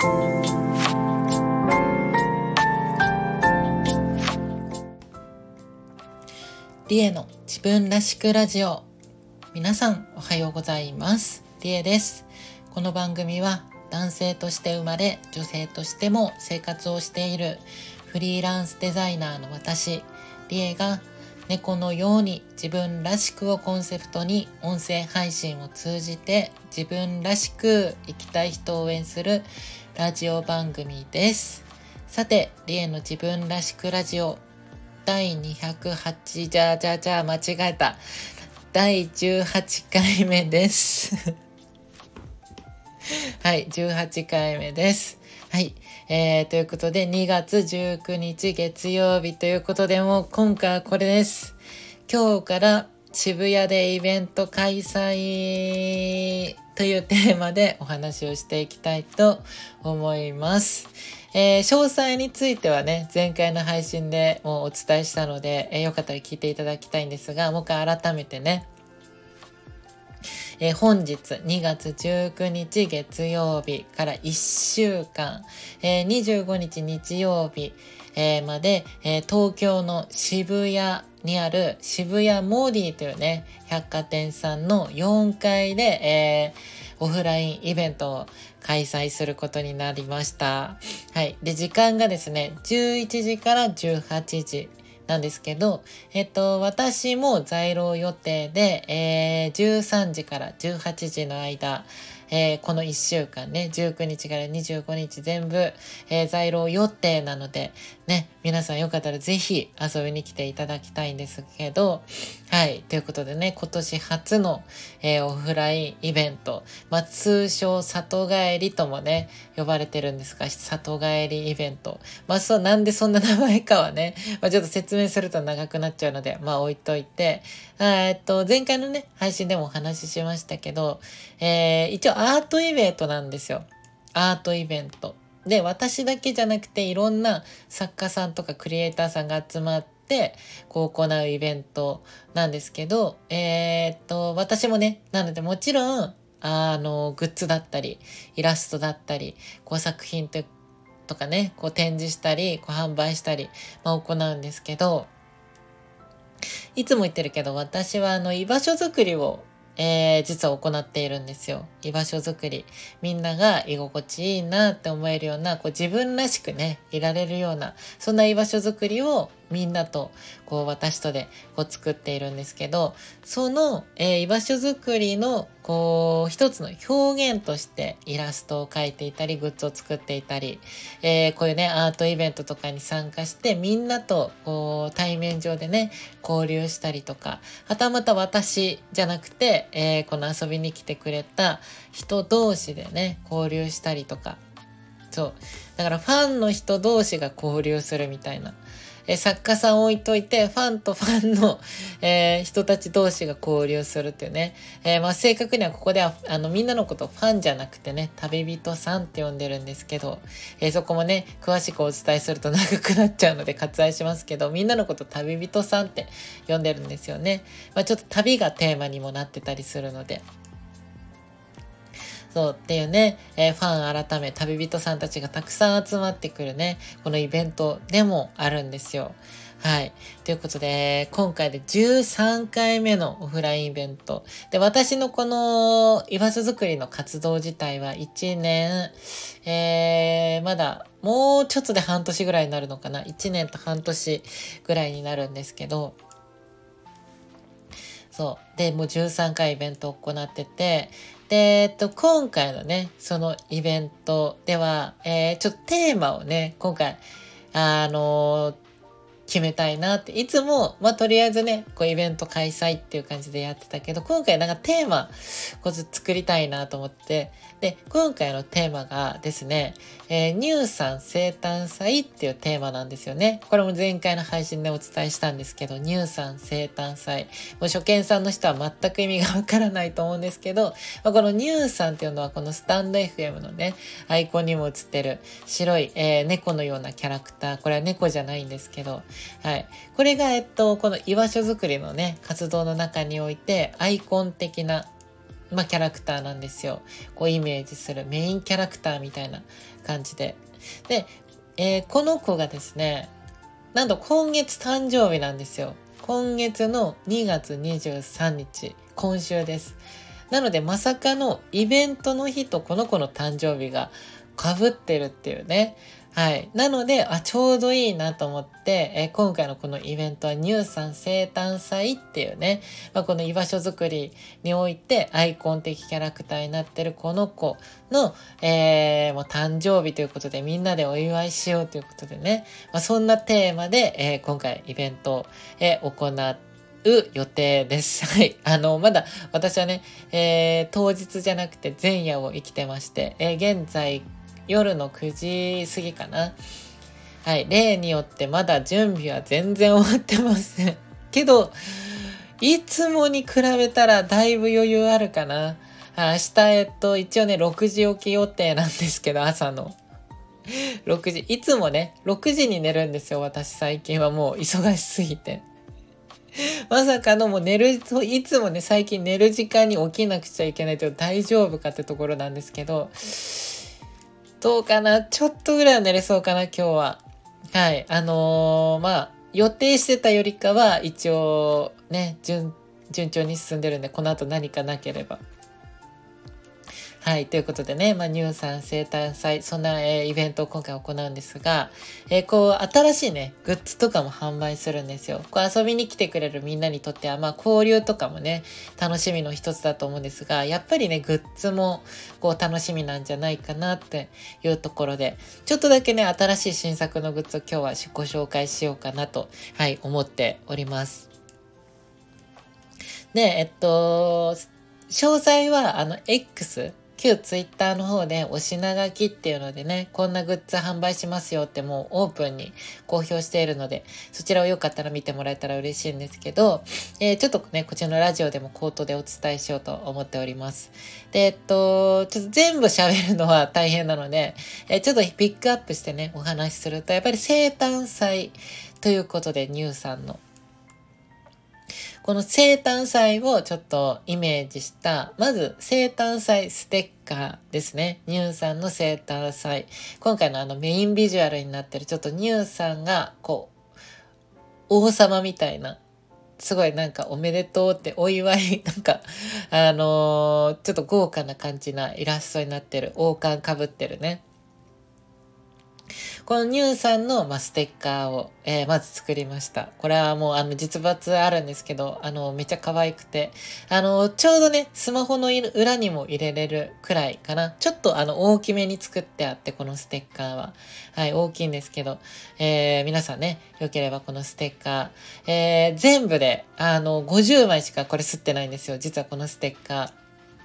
リエの自分らしくラジオ。皆さんおはようございます。リエです。この番組は男性として生まれ女性としても生活をしているフリーランスデザイナーの私リエが猫のように自分らしくをコンセプトに音声配信を通じて自分らしく生きたい人を応援するラジオ番組です。さて、リエの自分らしくラジオ。第208じゃあじゃあじゃあ間違えた。第18 回目です。はい18回目です。はいえー、ということで2月19日月曜日ということでもう今回はこれです。今日から渋谷でイベント開催というテーマでお話をしていきたいと思います。えー、詳細についてはね、前回の配信でもうお伝えしたので、えー、よかったら聞いていただきたいんですが、もう一回改めてね、えー、本日2月19日月曜日から1週間、えー、25日日曜日、えー、まで、えー、東京の渋谷にある渋谷モーディというね、百貨店さんの4階で、えー、オフラインイベントを開催することになりました。はい。で、時間がですね、11時から18時なんですけど、えっと、私も在労予定で、えー、13時から18時の間、えー、この1週間ね、19日から25日全部、えー、在労予定なので、ね、皆さんよかったらぜひ遊びに来ていただきたいんですけど、はい、ということでね、今年初の、えー、オフラインイベント、まあ、通称里帰りともね、呼ばれてるんですが、里帰りイベント。まあ、そう、なんでそんな名前かはね、まあ、ちょっと説明すると長くなっちゃうので、まあ、置いといて、えっと、前回のね、配信でもお話ししましたけど、えー、一応アートイベントなんですよ。アートイベント。で、私だけじゃなくていろんな作家さんとかクリエイターさんが集まって、こう行うイベントなんですけど、えー、っと、私もね、なのでもちろん、あの、グッズだったり、イラストだったり、こう作品ととかね、こう展示したり、こう販売したり、まあ、行うんですけど、いつも言ってるけど、私はあの居場所づくりをえー、実は行っているんですよ。居場所づくり。みんなが居心地いいなって思えるような、こう自分らしくね、いられるような、そんな居場所づくりをみんなと、こう私とでこう作っているんですけど、その、えー、居場所づくりの、こう、一つの表現としてイラストを描いていたり、グッズを作っていたり、えー、こういうね、アートイベントとかに参加して、みんなと、こう、対面上でね、交流したりとか、はたまた私じゃなくて、えー、この遊びに来てくれた人同士でね、交流したりとか、そう。だからファンの人同士が交流するみたいな。え作家さん置いといて、ファンとファンの、えー、人たち同士が交流するっていうね。えー、まあ、正確にはここでは、あの、みんなのことファンじゃなくてね、旅人さんって呼んでるんですけど、えー、そこもね、詳しくお伝えすると長くなっちゃうので割愛しますけど、みんなのこと旅人さんって呼んでるんですよね。まあ、ちょっと旅がテーマにもなってたりするので。そうっていうね、えー、ファン改め旅人さんたちがたくさん集まってくるね、このイベントでもあるんですよ。はい。ということで、今回で13回目のオフラインイベント。で、私のこの居場所づくりの活動自体は1年、えー、まだもうちょっとで半年ぐらいになるのかな。1年と半年ぐらいになるんですけど、そう。で、もう13回イベントを行ってて、で、えっと、今回のね、そのイベントでは、えー、ちょっとテーマをね、今回、あの、決めたいなって、いつも、まあ、とりあえずね、こうイベント開催っていう感じでやってたけど、今回なんかテーマ、こう作りたいなと思って、で、今回のテーマがですね、えー、乳酸生誕祭っていうテーマなんですよね。これも前回の配信でお伝えしたんですけど、乳酸生誕祭。もう初見さんの人は全く意味がわからないと思うんですけど、まあ、この乳酸っていうのはこのスタンド FM のね、アイコンにも映ってる白い、えー、猫のようなキャラクター。これは猫じゃないんですけど、はい。これが、えっと、この居場所づくりのね、活動の中において、アイコン的なまあ、キャラクターなんですよ。こうイメージするメインキャラクターみたいな感じで。で、えー、この子がですね、なんと今月誕生日なんですよ。今月の2月23日、今週です。なのでまさかのイベントの日とこの子の誕生日が被ってるっていうね。はい。なので、あ、ちょうどいいなと思って、え、今回のこのイベントは乳酸生誕祭っていうね、まあ、この居場所づくりにおいてアイコン的キャラクターになってるこの子の、えー、もう誕生日ということでみんなでお祝いしようということでね、まあ、そんなテーマで、えー、今回イベントを、えー、行ってう予定です。はい。あの、まだ私はね、えー、当日じゃなくて前夜を生きてまして、えー、現在夜の9時過ぎかな。はい。例によってまだ準備は全然終わってません。けど、いつもに比べたらだいぶ余裕あるかな。明日、えっと、一応ね、6時起き予定なんですけど、朝の。6時。いつもね、6時に寝るんですよ、私最近はもう忙しすぎて。まさかのもう寝る、いつもね、最近寝る時間に起きなくちゃいけないと大丈夫かってところなんですけど、どうかなちょっとぐらいは寝れそうかな今日は。はい。あのー、まあ、予定してたよりかは、一応、ね、順、順調に進んでるんで、この後何かなければ。はい。ということでね、まあ、乳酸生誕祭、そんな、えー、イベントを今回行うんですが、えー、こう、新しいね、グッズとかも販売するんですよ。こう、遊びに来てくれるみんなにとっては、まあ、交流とかもね、楽しみの一つだと思うんですが、やっぱりね、グッズも、こう、楽しみなんじゃないかなっていうところで、ちょっとだけね、新しい新作のグッズを今日はご紹介しようかなと、はい、思っております。で、えっと、詳細は、あの、X、旧ツイッターの方でお品書きっていうのでね、こんなグッズ販売しますよってもうオープンに公表しているので、そちらをよかったら見てもらえたら嬉しいんですけど、えー、ちょっとね、こちらのラジオでも口頭でお伝えしようと思っております。で、えっと、ちょっと全部喋るのは大変なので、えー、ちょっとピックアップしてね、お話しすると、やっぱり生誕祭ということで、ニューさんのこの生誕祭をちょっとイメージした、まず生誕祭ステッカーですね。ニューさんの生誕祭。今回のあのメインビジュアルになってるちょっとニューさんがこう、王様みたいな、すごいなんかおめでとうってお祝い、なんか、あのー、ちょっと豪華な感じなイラストになってる、王冠かぶってるね。このニューさんの、まあ、ステッカーを、えー、まず作りました。これはもう、あの、実物あるんですけど、あの、めっちゃ可愛くて、あの、ちょうどね、スマホの裏にも入れれるくらいかな。ちょっと、あの、大きめに作ってあって、このステッカーは。はい、大きいんですけど、えー、皆さんね、よければこのステッカー、えー、全部で、あの、50枚しかこれ吸ってないんですよ。実はこのステッカー。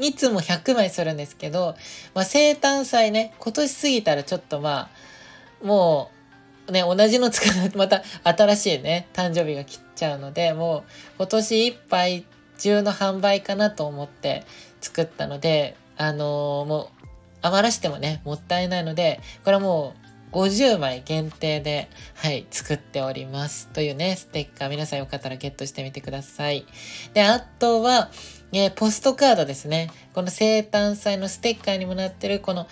いつも100枚するんですけど、まあ、生誕祭ね、今年過ぎたらちょっとまあ、もう、ね、同じの使う、また新しいね、誕生日が来ちゃうので、もう今年いっぱい中の販売かなと思って作ったので、あのー、もう余らしてもね、もったいないので、これはもう50枚限定で、はい、作っております。というね、ステッカー皆さんよかったらゲットしてみてください。で、あとは、えポストカードですね。この生誕祭のステッカーにもなってる、この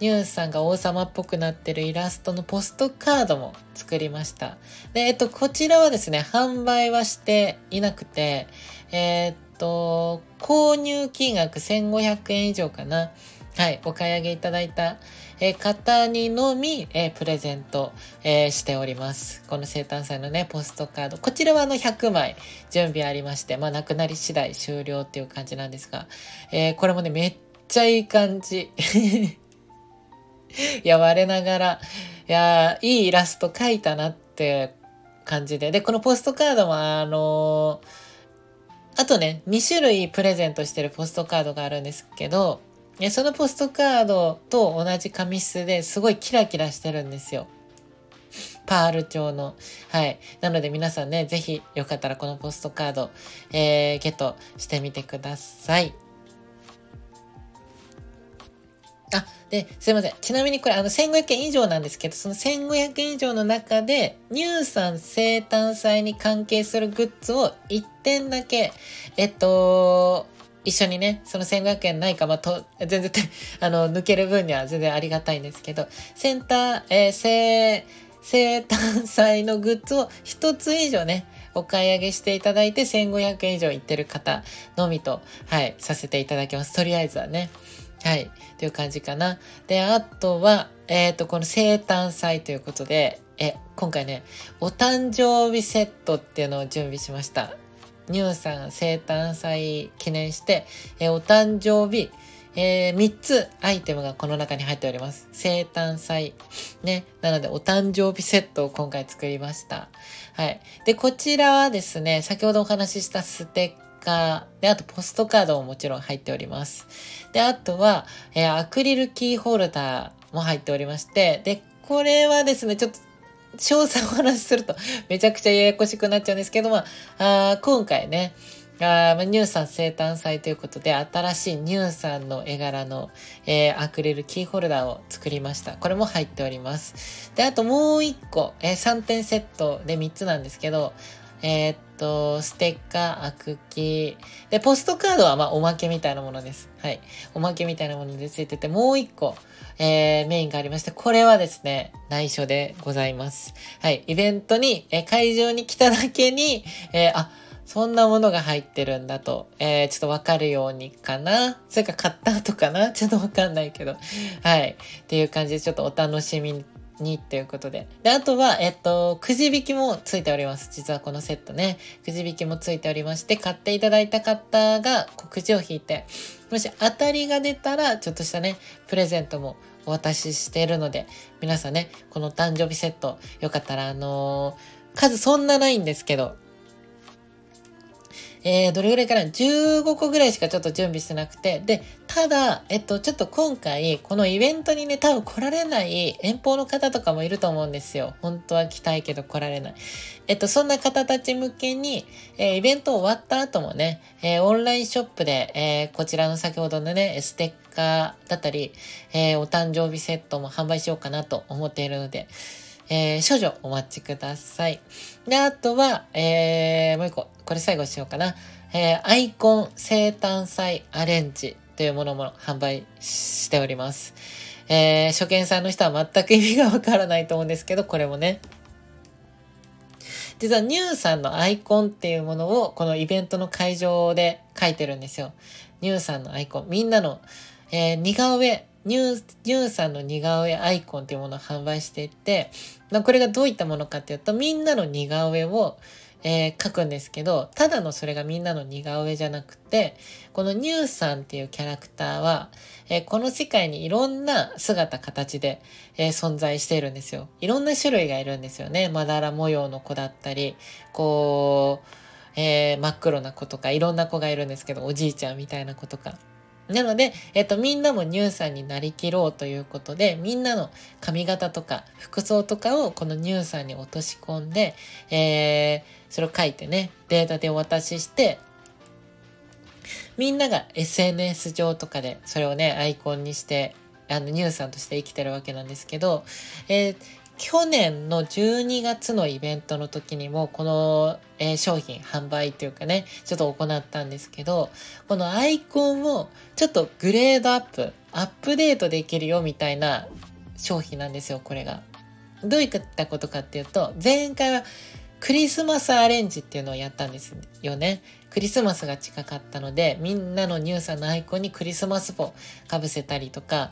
ニュースさんが王様っぽくなってるイラストのポストカードも作りました。で、えっと、こちらはですね、販売はしていなくて、えー、っと、購入金額1500円以上かな。はい、お買い上げいただいた、方にのみ、えプレゼント、え、しております。この生誕祭のね、ポストカード。こちらはあの100枚準備ありまして、まあ、なくなり次第終了っていう感じなんですが、えー、これもね、めっちゃいい感じ。い や、我ながら、いや、いいイラスト描いたなって感じで。で、このポストカードも、あのあとね、2種類プレゼントしてるポストカードがあるんですけど、そのポストカードと同じ紙質ですごいキラキラしてるんですよ。パール調の。はい。なので皆さんね、ぜひよかったらこのポストカード、えー、ゲットしてみてください。で、すいません。ちなみにこれ、あの、1500円以上なんですけど、その1500円以上の中で、乳酸生誕祭に関係するグッズを1点だけ、えっと、一緒にね、その1500円ないか、まあ、と、全然、あの、抜ける分には全然ありがたいんですけど、センター、えー、生、生誕祭のグッズを一つ以上ね、お買い上げしていただいて1500円以上いってる方のみと、はい、させていただきます。とりあえずはね。はい。という感じかな。で、あとは、えっ、ー、と、この生誕祭ということで、え、今回ね、お誕生日セットっていうのを準備しました。ニューさん生誕祭記念して、えお誕生日、えー、3つアイテムがこの中に入っております。生誕祭。ね。なので、お誕生日セットを今回作りました。はい。で、こちらはですね、先ほどお話ししたステッカー、で、あとポストカードももちろん入っております。で、あとは、えー、アクリルキーホルダーも入っておりまして、で、これはですね、ちょっと詳細お話しするとめちゃくちゃややこしくなっちゃうんですけど、まあ、あ今回ね、あまあ、ニューさん生誕祭ということで、新しいニューさんの絵柄の、えー、アクリルキーホルダーを作りました。これも入っております。で、あともう一個、えー、3点セットで3つなんですけど、えー、っと、ステッカー、アクキー。で、ポストカードはまあおまけみたいなものです。はい。おまけみたいなものでついてて、もう一個、えー、メインがありまして、これはですね、内緒でございます。はい。イベントに、えー、会場に来ただけに、えー、あ、そんなものが入ってるんだと、えー、ちょっとわかるようにかなそれか買った後かなちょっとわかんないけど。はい。っていう感じでちょっとお楽しみにっていうことで。で、あとは、えっと、くじ引きもついております。実はこのセットね。くじ引きもついておりまして、買っていただいた方がくじを引いて、もし当たりが出たら、ちょっとしたね、プレゼントもお渡ししているので、皆さんね、この誕生日セット、よかったら、あのー、数そんなないんですけど、えー、どれぐらいかな ?15 個ぐらいしかちょっと準備してなくて。で、ただ、えっと、ちょっと今回、このイベントにね、多分来られない遠方の方とかもいると思うんですよ。本当は来たいけど来られない。えっと、そんな方たち向けに、えー、イベント終わった後もね、えー、オンラインショップで、えー、こちらの先ほどのね、ステッカーだったり、えお誕生日セットも販売しようかなと思っているので、えー、少々お待ちください。で、あとは、えー、もう一個、これ最後しようかな。えー、アイコン生誕祭アレンジというものも販売しております。えー、初見さんの人は全く意味がわからないと思うんですけど、これもね。実はニューさんのアイコンっていうものをこのイベントの会場で書いてるんですよ。ニューさんのアイコン。みんなの、えー、似顔絵、ニュー、ニューさんの似顔絵アイコンっていうものを販売していて、これがどういったものかっていうと、みんなの似顔絵を、えー、描くんですけど、ただのそれがみんなの似顔絵じゃなくて、このニューさんっていうキャラクターは、えー、この世界にいろんな姿、形で、えー、存在しているんですよ。いろんな種類がいるんですよね。まだら模様の子だったり、こう、え真っ黒な子とか、いろんな子がいるんですけど、おじいちゃんみたいな子とか。なので、えっと、みんなもニューさんになりきろうということで、みんなの髪型とか服装とかをこのニューさんに落とし込んで、えー、それを書いてね、データでお渡しして、みんなが SNS 上とかでそれをね、アイコンにして、あの、ニューさんとして生きてるわけなんですけど、えー、去年の12月のイベントの時にも、この、えー、商品販売というかね、ちょっと行ったんですけど、このアイコンをちょっとグレードアップ、アップデートできるよみたいな商品なんですよ、これが。どういったことかっていうと、前回はクリスマスアレンジっていうのをやったんですよね。クリスマスが近かったので、みんなのニューさんのアイコンにクリスマスポかぶせたりとか、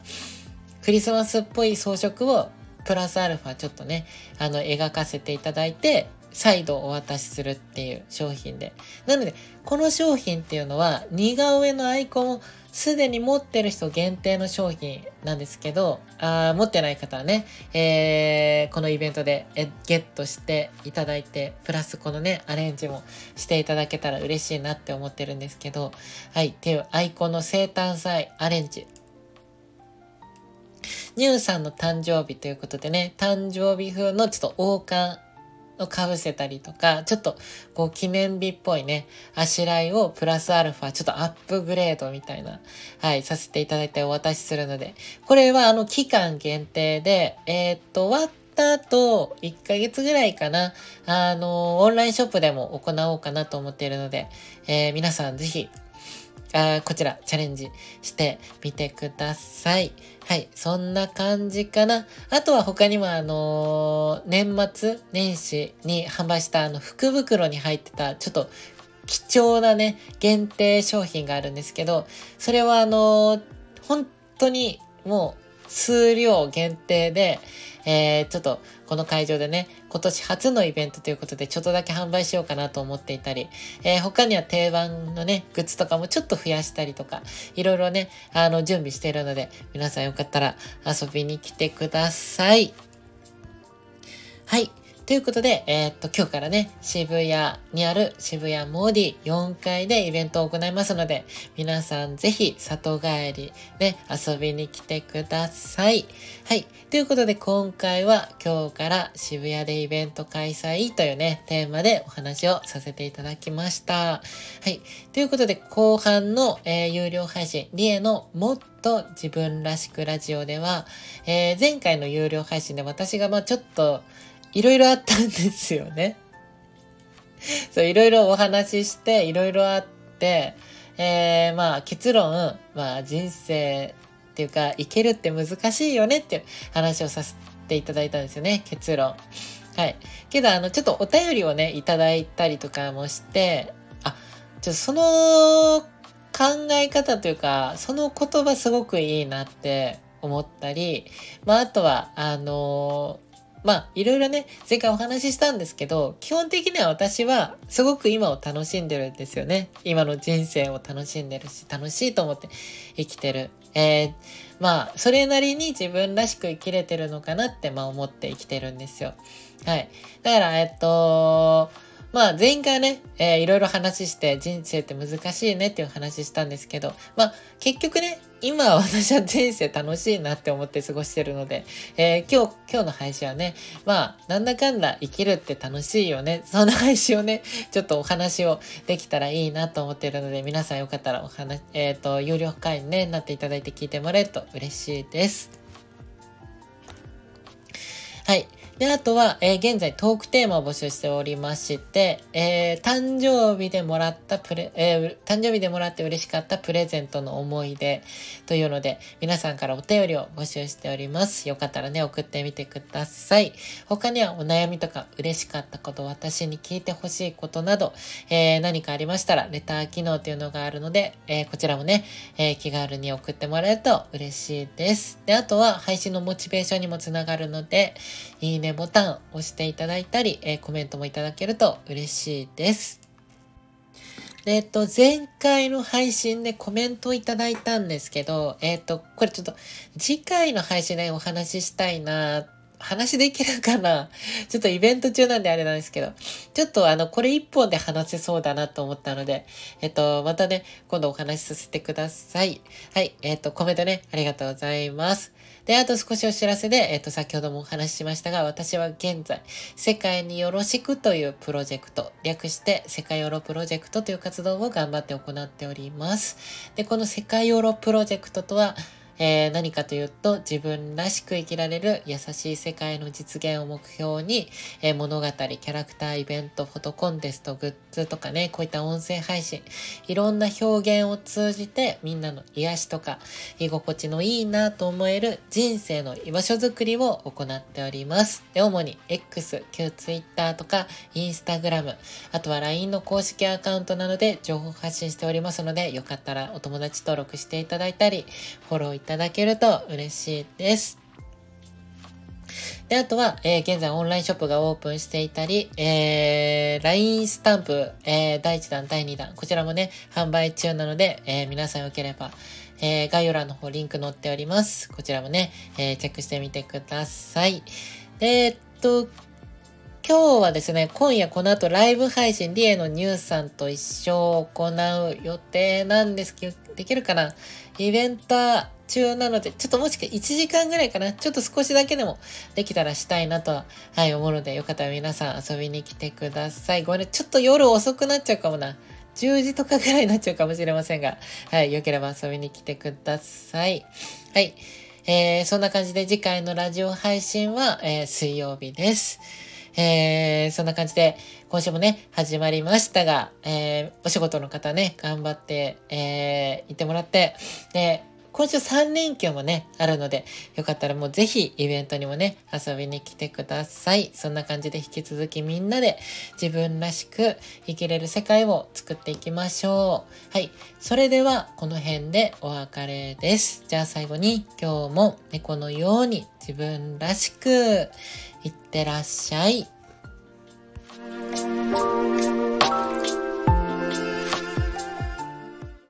クリスマスっぽい装飾をプラスアルファちょっとね、あの、描かせていただいて、再度お渡しするっていう商品で。なので、この商品っていうのは、似顔絵のアイコンをすでに持ってる人限定の商品なんですけど、あ持ってない方はね、えー、このイベントでゲットしていただいて、プラスこのね、アレンジもしていただけたら嬉しいなって思ってるんですけど、はい、っていうアイコンの生誕祭アレンジ。ニューさんの誕生日ということでね、誕生日風のちょっと王冠をかぶせたりとか、ちょっとこう記念日っぽいね、あしらいをプラスアルファ、ちょっとアップグレードみたいな、はい、させていただいてお渡しするので、これはあの期間限定で、えー、っと、終わった後、1ヶ月ぐらいかな、あの、オンラインショップでも行おうかなと思っているので、えー、皆さんぜひ、あこちらチャレンジしてみてください。はい。そんな感じかな。あとは他にもあのー、年末年始に販売したあの福袋に入ってたちょっと貴重なね、限定商品があるんですけど、それはあのー、本当にもう数量限定で、えー、ちょっとこの会場でね、今年初のイベントということでちょっとだけ販売しようかなと思っていたり、えー、他には定番のね、グッズとかもちょっと増やしたりとか、いろいろね、あの、準備しているので、皆さんよかったら遊びに来てください。はい。ということで、えー、っと、今日からね、渋谷にある渋谷モーディ4階でイベントを行いますので、皆さんぜひ里帰りね、遊びに来てください。はい。ということで、今回は今日から渋谷でイベント開催というね、テーマでお話をさせていただきました。はい。ということで、後半の、えー、有料配信、リエのもっと自分らしくラジオでは、えー、前回の有料配信で私がまあちょっと、いろいろあったんですよね。そう、いろいろお話しして、いろいろあって、えー、まあ結論、まあ人生っていうか、生けるって難しいよねっていう話をさせていただいたんですよね、結論。はい。けど、あの、ちょっとお便りをね、いただいたりとかもして、あ、ちょっとその考え方というか、その言葉すごくいいなって思ったり、まあ、あとは、あのまあ、いろいろね、前回お話ししたんですけど、基本的には私はすごく今を楽しんでるんですよね。今の人生を楽しんでるし、楽しいと思って生きてる。えー、まあ、それなりに自分らしく生きれてるのかなって、まあ思って生きてるんですよ。はい。だから、えっと、まあ前回ね、えー、いろいろ話して人生って難しいねっていう話したんですけど、まあ結局ね、今私は人生楽しいなって思って過ごしてるので、えー、今日、今日の配信はね、まあなんだかんだ生きるって楽しいよね。そんな配信をね、ちょっとお話をできたらいいなと思ってるので、皆さんよかったらお話、えっ、ー、と、有料会員ね、なっていただいて聞いてもらえると嬉しいです。はい。で、あとは、えー、現在トークテーマを募集しておりまして、えー、誕生日でもらったプレ、えー、誕生日でもらって嬉しかったプレゼントの思い出というので、皆さんからお便りを募集しております。よかったらね、送ってみてください。他にはお悩みとか嬉しかったこと、私に聞いてほしいことなど、え何かありましたら、レター機能というのがあるので、えこちらもね、え気軽に送ってもらえると嬉しいです。で、あとは配信のモチベーションにもつながるので、いいねボタンを押していただいたり、えー、コメントもいただけると嬉しいです。えっと、前回の配信でコメントをいただいたんですけど、えっと、これちょっと次回の配信でお話ししたいな話できるかなちょっとイベント中なんであれなんですけど、ちょっとあの、これ一本で話せそうだなと思ったので、えっと、またね、今度お話しさせてください。はい、えっと、コメントね、ありがとうございます。で、あと少しお知らせで、えっと、先ほどもお話ししましたが、私は現在、世界によろしくというプロジェクト、略して世界ヨロプロジェクトという活動を頑張って行っております。で、この世界ヨロプロジェクトとは、えー、何かというと自分らしく生きられる優しい世界の実現を目標に、えー、物語、キャラクター、イベント、フォトコンテスト、グッズとかね、こういった音声配信、いろんな表現を通じてみんなの癒しとか居心地のいいなと思える人生の居場所づくりを行っております。で、主に X、旧 Twitter とか Instagram、あとは LINE の公式アカウントなどで情報発信しておりますので、よかったらお友達登録していただいたり、フォローいただただけると嬉しいです。で、あとは、えー、現在オンラインショップがオープンしていたり、えー、LINE スタンプ、えー、第1弾、第2弾、こちらもね、販売中なので、えー、皆さんよければ、えー、概要欄の方リンク載っております。こちらもね、えー、チェックしてみてください。で、えっと、今日はですね、今夜この後ライブ配信、リエのニューさんと一緒行う予定なんですけど、できるかな？イベントは中なので、ちょっともしか1時間ぐらいかな。ちょっと少しだけでもできたらしたいなとは、はい、思うので、よかったら皆さん遊びに来てください。ごめんね、ちょっと夜遅くなっちゃうかもな。10時とかぐらいになっちゃうかもしれませんが、はい、よければ遊びに来てください。はい。えー、そんな感じで次回のラジオ配信は、えー、水曜日です。えー、そんな感じで、今週もね、始まりましたが、えー、お仕事の方ね、頑張って、えー、行ってもらって、で、今週3連休もね、あるので、よかったらもうぜひイベントにもね、遊びに来てください。そんな感じで引き続きみんなで自分らしく生きれる世界を作っていきましょう。はい。それではこの辺でお別れです。じゃあ最後に今日も猫のように自分らしくいってらっしゃい。